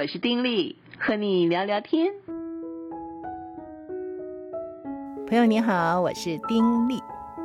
我是丁力，和你聊聊天。朋友你好，我是丁力。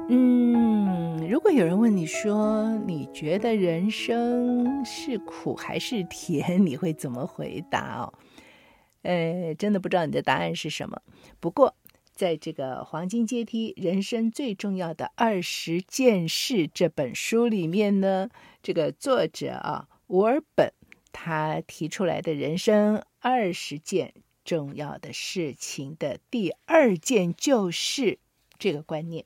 嗯，如果有人问你说，你觉得人生是苦还是甜，你会怎么回答哦？呃，真的不知道你的答案是什么。不过，在这个《黄金阶梯：人生最重要的二十件事》这本书里面呢，这个作者啊，吴尔本，他提出来的人生二十件重要的事情的第二件就是这个观念。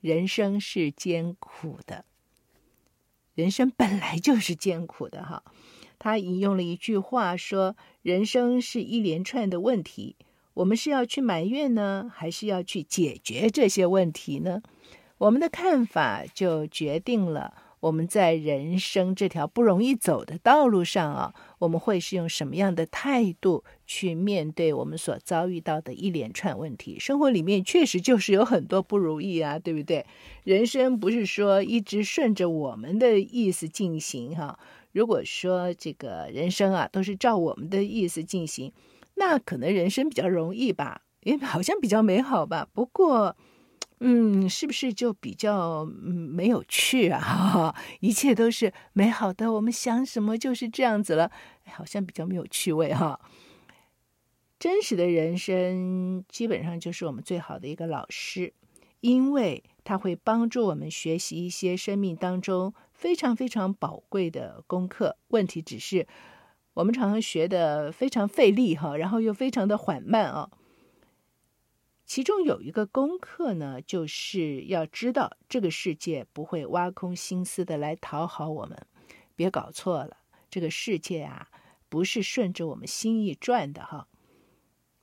人生是艰苦的，人生本来就是艰苦的哈。他引用了一句话说：“人生是一连串的问题，我们是要去埋怨呢，还是要去解决这些问题呢？我们的看法就决定了。”我们在人生这条不容易走的道路上啊，我们会是用什么样的态度去面对我们所遭遇到的一连串问题？生活里面确实就是有很多不如意啊，对不对？人生不是说一直顺着我们的意思进行哈。如果说这个人生啊都是照我们的意思进行，那可能人生比较容易吧，因为好像比较美好吧。不过。嗯，是不是就比较没有趣啊？哈，一切都是美好的，我们想什么就是这样子了，好像比较没有趣味哈。真实的人生基本上就是我们最好的一个老师，因为它会帮助我们学习一些生命当中非常非常宝贵的功课。问题只是我们常常学的非常费力哈，然后又非常的缓慢啊。其中有一个功课呢，就是要知道这个世界不会挖空心思的来讨好我们。别搞错了，这个世界啊，不是顺着我们心意转的哈。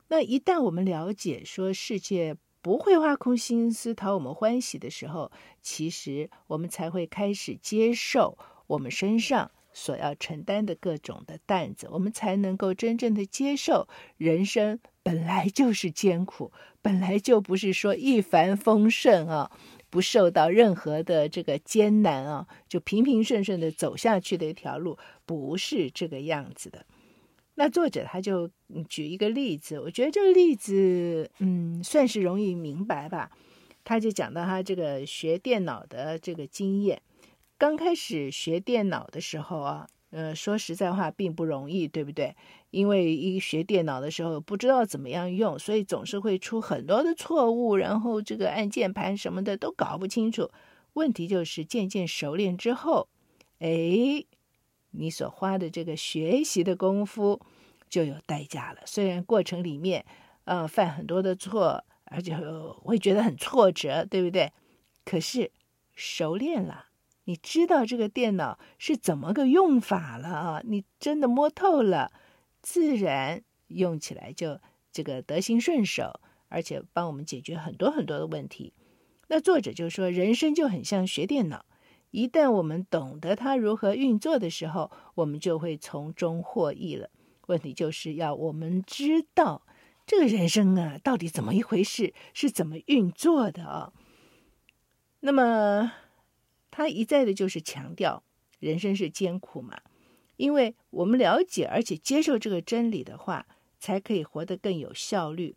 那一旦我们了解说世界不会挖空心思讨我们欢喜的时候，其实我们才会开始接受我们身上所要承担的各种的担子，我们才能够真正的接受人生。本来就是艰苦，本来就不是说一帆风顺啊，不受到任何的这个艰难啊，就平平顺顺的走下去的一条路，不是这个样子的。那作者他就举一个例子，我觉得这个例子，嗯，算是容易明白吧。他就讲到他这个学电脑的这个经验，刚开始学电脑的时候啊。呃，说实在话，并不容易，对不对？因为一学电脑的时候不知道怎么样用，所以总是会出很多的错误，然后这个按键盘什么的都搞不清楚。问题就是渐渐熟练之后，哎，你所花的这个学习的功夫就有代价了。虽然过程里面，呃，犯很多的错，而且会觉得很挫折，对不对？可是熟练了。你知道这个电脑是怎么个用法了啊？你真的摸透了，自然用起来就这个得心顺手，而且帮我们解决很多很多的问题。那作者就说，人生就很像学电脑，一旦我们懂得它如何运作的时候，我们就会从中获益了。问题就是要我们知道这个人生啊，到底怎么一回事，是怎么运作的啊？那么。他一再的就是强调，人生是艰苦嘛，因为我们了解而且接受这个真理的话，才可以活得更有效率。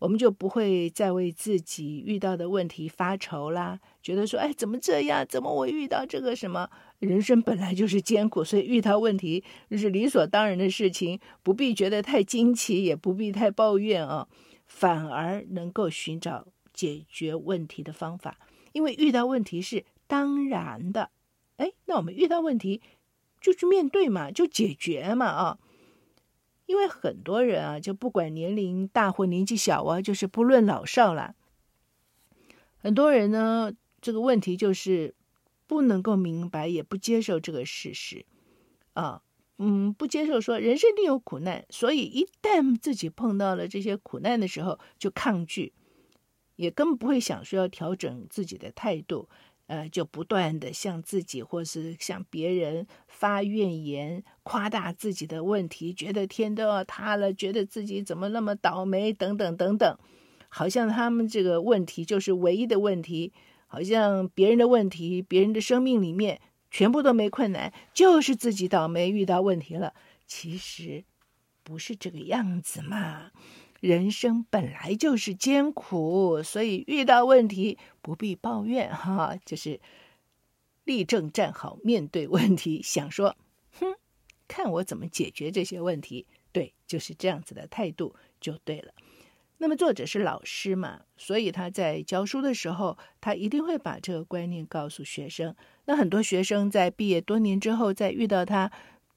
我们就不会再为自己遇到的问题发愁啦，觉得说，哎，怎么这样？怎么我遇到这个什么？人生本来就是艰苦，所以遇到问题是理所当然的事情，不必觉得太惊奇，也不必太抱怨啊，反而能够寻找解决问题的方法，因为遇到问题是。当然的，哎，那我们遇到问题就去面对嘛，就解决嘛啊！因为很多人啊，就不管年龄大或年纪小啊，就是不论老少啦。很多人呢，这个问题就是不能够明白，也不接受这个事实啊，嗯，不接受说人生定有苦难，所以一旦自己碰到了这些苦难的时候，就抗拒，也根本不会想说要调整自己的态度。呃，就不断的向自己或是向别人发怨言，夸大自己的问题，觉得天都要塌了，觉得自己怎么那么倒霉，等等等等，好像他们这个问题就是唯一的问题，好像别人的问题，别人的生命里面全部都没困难，就是自己倒霉遇到问题了。其实不是这个样子嘛。人生本来就是艰苦，所以遇到问题不必抱怨哈，就是立正站好，面对问题，想说，哼，看我怎么解决这些问题。对，就是这样子的态度就对了。那么作者是老师嘛，所以他在教书的时候，他一定会把这个观念告诉学生。那很多学生在毕业多年之后，再遇到他。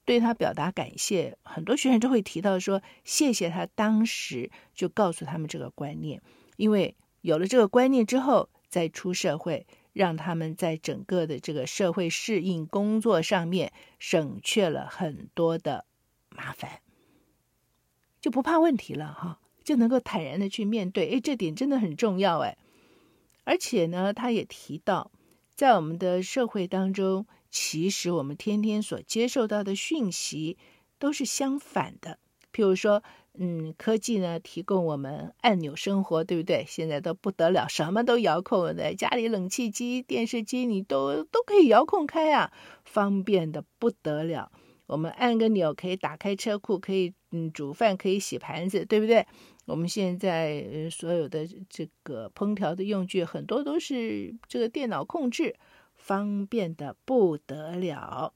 对他表达感谢，很多学生都会提到说：“谢谢他当时就告诉他们这个观念，因为有了这个观念之后，再出社会，让他们在整个的这个社会适应工作上面省却了很多的麻烦，就不怕问题了哈，就能够坦然的去面对。哎，这点真的很重要哎。而且呢，他也提到，在我们的社会当中。”其实我们天天所接受到的讯息都是相反的。譬如说，嗯，科技呢提供我们按钮生活，对不对？现在都不得了，什么都遥控的，家里冷气机、电视机你都都可以遥控开啊，方便的不得了。我们按个钮可以打开车库，可以嗯煮饭，可以洗盘子，对不对？我们现在所有的这个烹调的用具很多都是这个电脑控制。方便的不得了，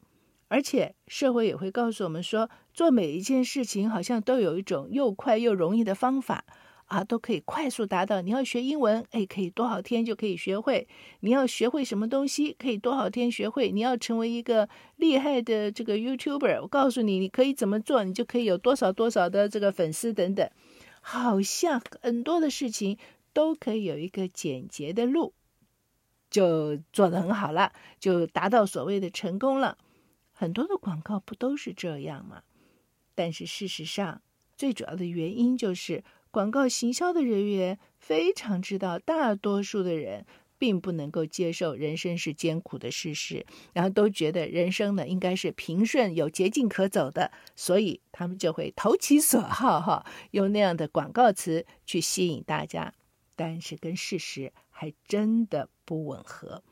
而且社会也会告诉我们说，做每一件事情好像都有一种又快又容易的方法啊，都可以快速达到。你要学英文，哎，可以多少天就可以学会；你要学会什么东西，可以多少天学会；你要成为一个厉害的这个 YouTuber，我告诉你，你可以怎么做，你就可以有多少多少的这个粉丝等等。好像很多的事情都可以有一个简洁的路。就做得很好了，就达到所谓的成功了。很多的广告不都是这样吗？但是事实上，最主要的原因就是广告行销的人员非常知道，大多数的人并不能够接受人生是艰苦的事实，然后都觉得人生呢应该是平顺有捷径可走的，所以他们就会投其所好，哈，用那样的广告词去吸引大家。但是跟事实还真的不吻合。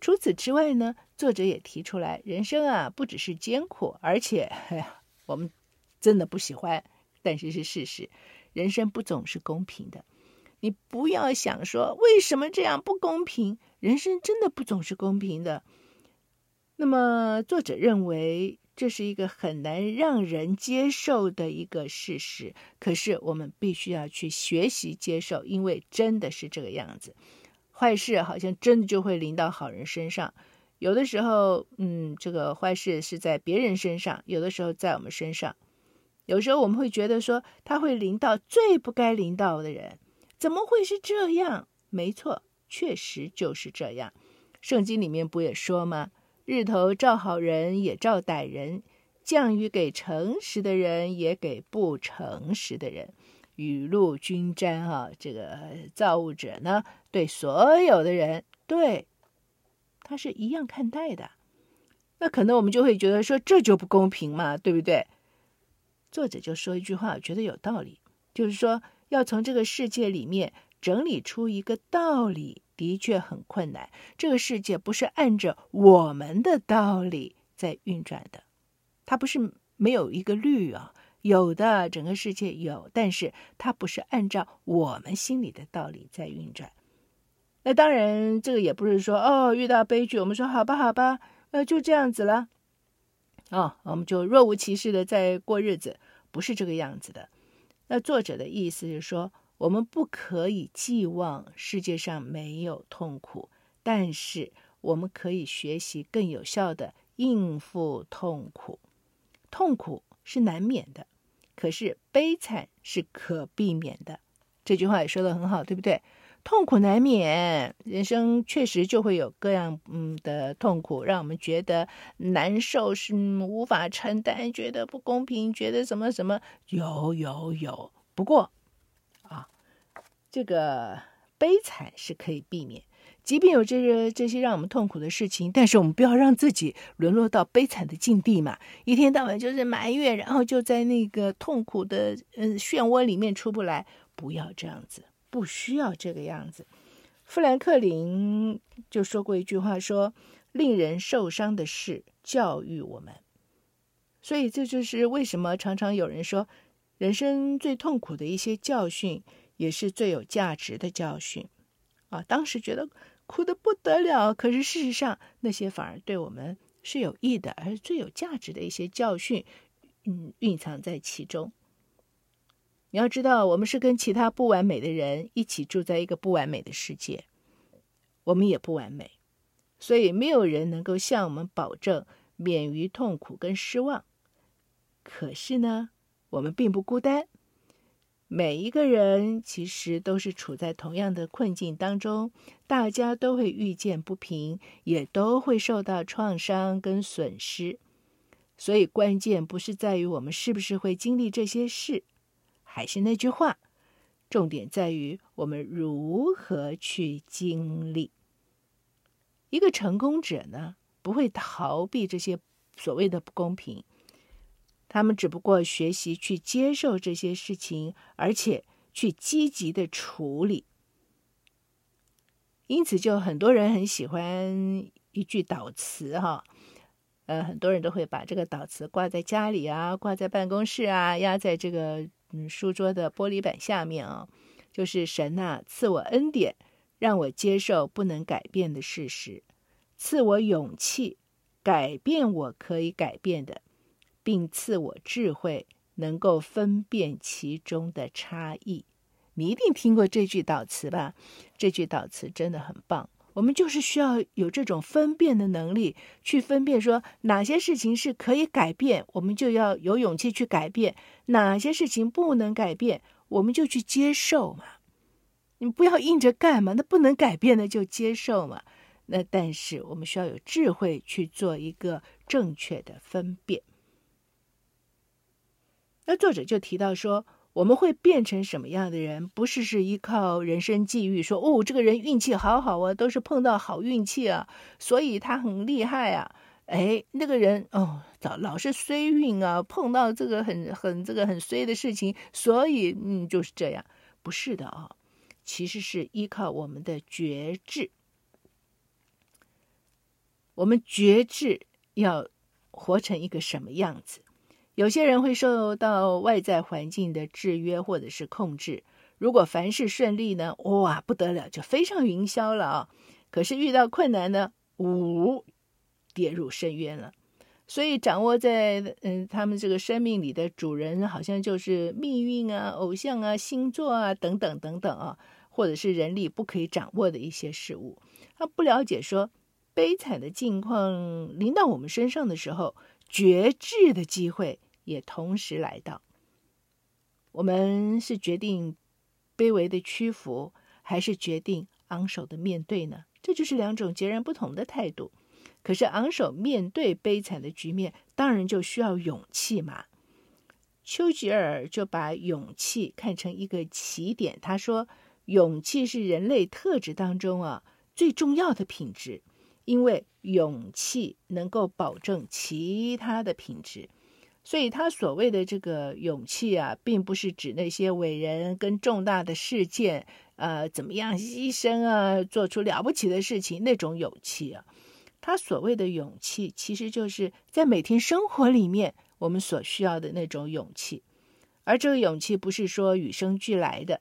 除此之外呢，作者也提出来，人生啊不只是艰苦，而且，我们真的不喜欢，但是是事实，人生不总是公平的。你不要想说为什么这样不公平，人生真的不总是公平的。那么作者认为。这是一个很难让人接受的一个事实，可是我们必须要去学习接受，因为真的是这个样子。坏事好像真的就会临到好人身上，有的时候，嗯，这个坏事是在别人身上，有的时候在我们身上。有时候我们会觉得说，他会临到最不该临到的人，怎么会是这样？没错，确实就是这样。圣经里面不也说吗？日头照好人也照歹人，降雨给诚实的人也给不诚实的人，雨露均沾啊！这个造物者呢，对所有的人，对他是一样看待的。那可能我们就会觉得说，这就不公平嘛，对不对？作者就说一句话，我觉得有道理，就是说要从这个世界里面整理出一个道理。的确很困难。这个世界不是按着我们的道理在运转的，它不是没有一个律啊，有的整个世界有，但是它不是按照我们心里的道理在运转。那当然，这个也不是说哦，遇到悲剧，我们说好吧，好吧，呃，就这样子了，哦，我们就若无其事的在过日子，不是这个样子的。那作者的意思是说。我们不可以寄望世界上没有痛苦，但是我们可以学习更有效的应付痛苦。痛苦是难免的，可是悲惨是可避免的。这句话也说得很好，对不对？痛苦难免，人生确实就会有各样嗯的痛苦，让我们觉得难受，是无法承担，觉得不公平，觉得什么什么，有有有。不过啊。这个悲惨是可以避免，即便有这些这些让我们痛苦的事情，但是我们不要让自己沦落到悲惨的境地嘛。一天到晚就是埋怨，然后就在那个痛苦的嗯漩涡里面出不来，不要这样子，不需要这个样子。富兰克林就说过一句话说，令人受伤的事教育我们，所以这就是为什么常常有人说。人生最痛苦的一些教训，也是最有价值的教训。啊，当时觉得苦得不得了，可是事实上，那些反而对我们是有益的，而最有价值的一些教训，嗯，蕴藏在其中。你要知道，我们是跟其他不完美的人一起住在一个不完美的世界，我们也不完美，所以没有人能够向我们保证免于痛苦跟失望。可是呢，我们并不孤单，每一个人其实都是处在同样的困境当中，大家都会遇见不平，也都会受到创伤跟损失。所以关键不是在于我们是不是会经历这些事。还是那句话，重点在于我们如何去经历。一个成功者呢，不会逃避这些所谓的不公平，他们只不过学习去接受这些事情，而且去积极的处理。因此，就很多人很喜欢一句祷词哈，呃，很多人都会把这个祷词挂在家里啊，挂在办公室啊，压在这个。嗯，书桌的玻璃板下面啊，就是神呐，赐我恩典，让我接受不能改变的事实，赐我勇气，改变我可以改变的，并赐我智慧，能够分辨其中的差异。你一定听过这句祷词吧？这句祷词真的很棒。我们就是需要有这种分辨的能力，去分辨说哪些事情是可以改变，我们就要有勇气去改变；哪些事情不能改变，我们就去接受嘛。你不要硬着干嘛，那不能改变的就接受嘛。那但是我们需要有智慧去做一个正确的分辨。那作者就提到说。我们会变成什么样的人？不是是依靠人生际遇，说哦，这个人运气好好啊，都是碰到好运气啊，所以他很厉害啊。哎，那个人哦，老老是衰运啊，碰到这个很很这个很衰的事情，所以嗯就是这样。不是的啊，其实是依靠我们的觉知。我们觉知要活成一个什么样子？有些人会受到外在环境的制约或者是控制。如果凡事顺利呢，哇，不得了，就飞上云霄了啊！可是遇到困难呢，呜，跌入深渊了。所以掌握在嗯他们这个生命里的主人，好像就是命运啊、偶像啊、星座啊等等等等啊，或者是人力不可以掌握的一些事物。他不了解说，悲惨的境况临到我们身上的时候。觉知的机会也同时来到。我们是决定卑微的屈服，还是决定昂首的面对呢？这就是两种截然不同的态度。可是昂首面对悲惨的局面，当然就需要勇气嘛。丘吉尔就把勇气看成一个起点。他说，勇气是人类特质当中啊最重要的品质。因为勇气能够保证其他的品质，所以他所谓的这个勇气啊，并不是指那些伟人跟重大的事件，呃，怎么样牺牲啊，做出了不起的事情那种勇气啊。他所谓的勇气，其实就是在每天生活里面我们所需要的那种勇气，而这个勇气不是说与生俱来的，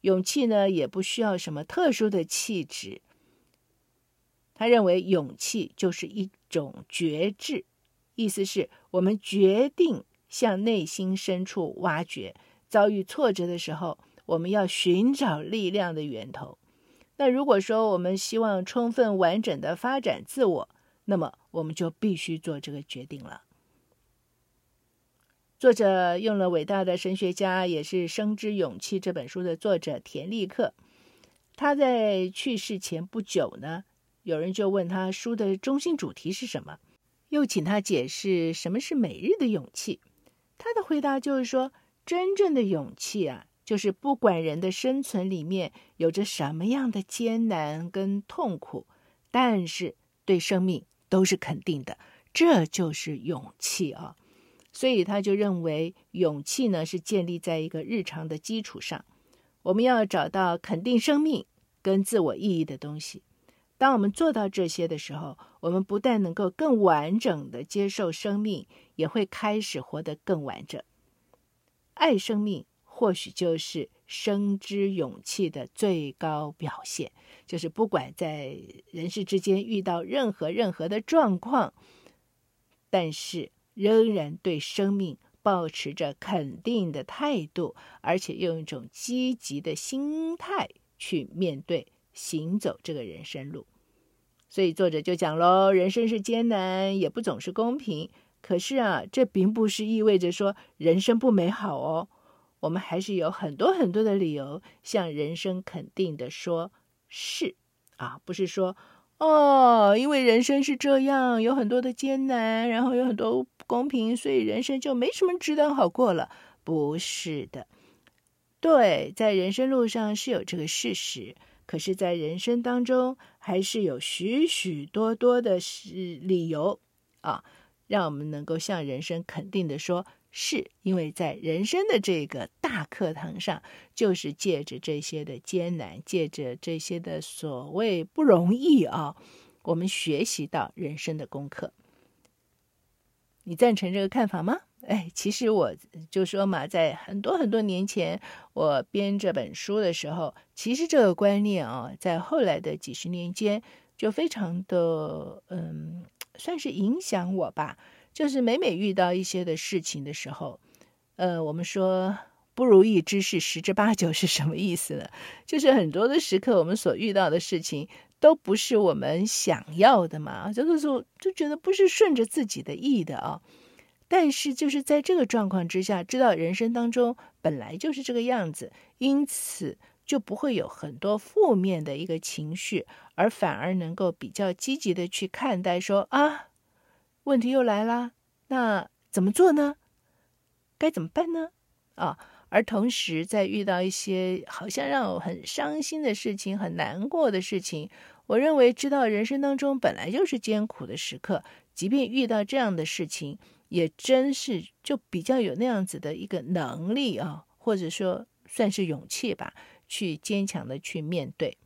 勇气呢，也不需要什么特殊的气质。他认为勇气就是一种觉知，意思是我们决定向内心深处挖掘。遭遇挫折的时候，我们要寻找力量的源头。那如果说我们希望充分完整的发展自我，那么我们就必须做这个决定了。作者用了伟大的神学家，也是《生之勇气》这本书的作者田立克。他在去世前不久呢。有人就问他书的中心主题是什么，又请他解释什么是每日的勇气。他的回答就是说，真正的勇气啊，就是不管人的生存里面有着什么样的艰难跟痛苦，但是对生命都是肯定的，这就是勇气啊。所以他就认为，勇气呢是建立在一个日常的基础上，我们要找到肯定生命跟自我意义的东西。当我们做到这些的时候，我们不但能够更完整的接受生命，也会开始活得更完整。爱生命或许就是生之勇气的最高表现，就是不管在人世之间遇到任何任何的状况，但是仍然对生命保持着肯定的态度，而且用一种积极的心态去面对行走这个人生路。所以作者就讲喽，人生是艰难，也不总是公平。可是啊，这并不是意味着说人生不美好哦。我们还是有很多很多的理由向人生肯定的说“是”，啊，不是说哦，因为人生是这样，有很多的艰难，然后有很多不公平，所以人生就没什么值得好过了。不是的，对，在人生路上是有这个事实，可是，在人生当中还是有许许多多的是理由啊，让我们能够向人生肯定的说。是因为在人生的这个大课堂上，就是借着这些的艰难，借着这些的所谓不容易啊，我们学习到人生的功课。你赞成这个看法吗？哎，其实我就说嘛，在很多很多年前，我编这本书的时候，其实这个观念啊，在后来的几十年间，就非常的嗯，算是影响我吧。就是每每遇到一些的事情的时候，呃，我们说不如意之事十之八九是什么意思呢？就是很多的时刻，我们所遇到的事情都不是我们想要的嘛，这个时候就觉得不是顺着自己的意的啊。但是就是在这个状况之下，知道人生当中本来就是这个样子，因此就不会有很多负面的一个情绪，而反而能够比较积极的去看待说啊。问题又来了，那怎么做呢？该怎么办呢？啊，而同时在遇到一些好像让我很伤心的事情、很难过的事情，我认为知道人生当中本来就是艰苦的时刻，即便遇到这样的事情，也真是就比较有那样子的一个能力啊，或者说算是勇气吧，去坚强的去面对。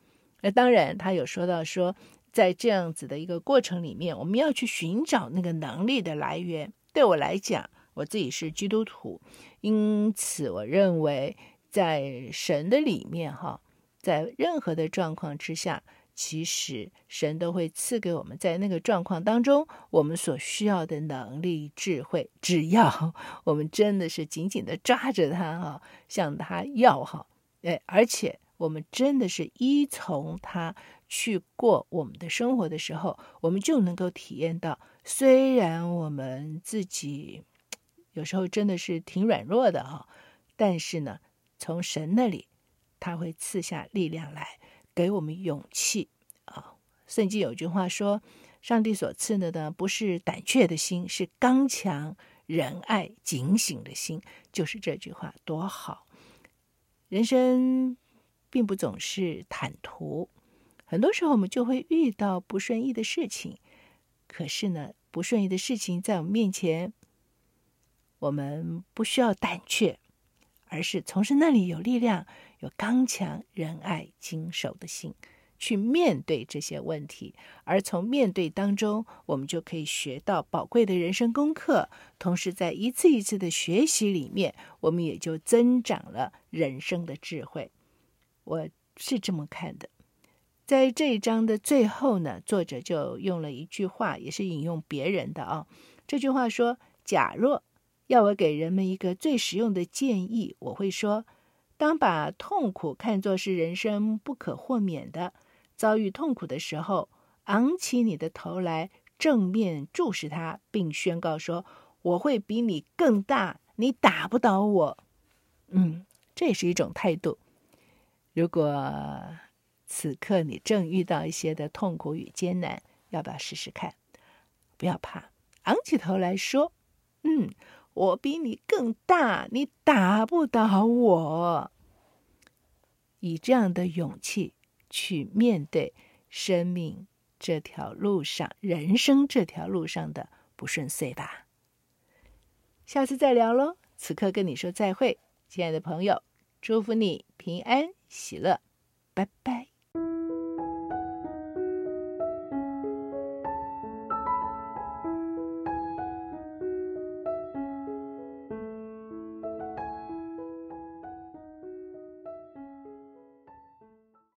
那当然，他有说到说。在这样子的一个过程里面，我们要去寻找那个能力的来源。对我来讲，我自己是基督徒，因此我认为在神的里面，哈，在任何的状况之下，其实神都会赐给我们在那个状况当中我们所需要的能力、智慧，只要我们真的是紧紧的抓着他，哈，向他要，哈，哎，而且我们真的是依从他。去过我们的生活的时候，我们就能够体验到，虽然我们自己有时候真的是挺软弱的啊，但是呢，从神那里他会赐下力量来，给我们勇气啊。圣经有句话说：“上帝所赐的呢，不是胆怯的心，是刚强、仁爱、警醒的心。”就是这句话多好。人生并不总是坦途。很多时候我们就会遇到不顺意的事情，可是呢，不顺意的事情在我们面前，我们不需要胆怯，而是从神那里有力量，有刚强、仁爱、谨守的心去面对这些问题。而从面对当中，我们就可以学到宝贵的人生功课。同时，在一次一次的学习里面，我们也就增长了人生的智慧。我是这么看的。在这一章的最后呢，作者就用了一句话，也是引用别人的啊。这句话说：“假若要我给人们一个最实用的建议，我会说，当把痛苦看作是人生不可豁免的，遭遇痛苦的时候，昂起你的头来，正面注视它，并宣告说：我会比你更大，你打不倒我。”嗯，这也是一种态度。如果此刻你正遇到一些的痛苦与艰难，要不要试试看？不要怕，昂起头来说：“嗯，我比你更大，你打不倒我。”以这样的勇气去面对生命这条路上、人生这条路上的不顺遂吧。下次再聊喽。此刻跟你说再会，亲爱的朋友，祝福你平安喜乐，拜拜。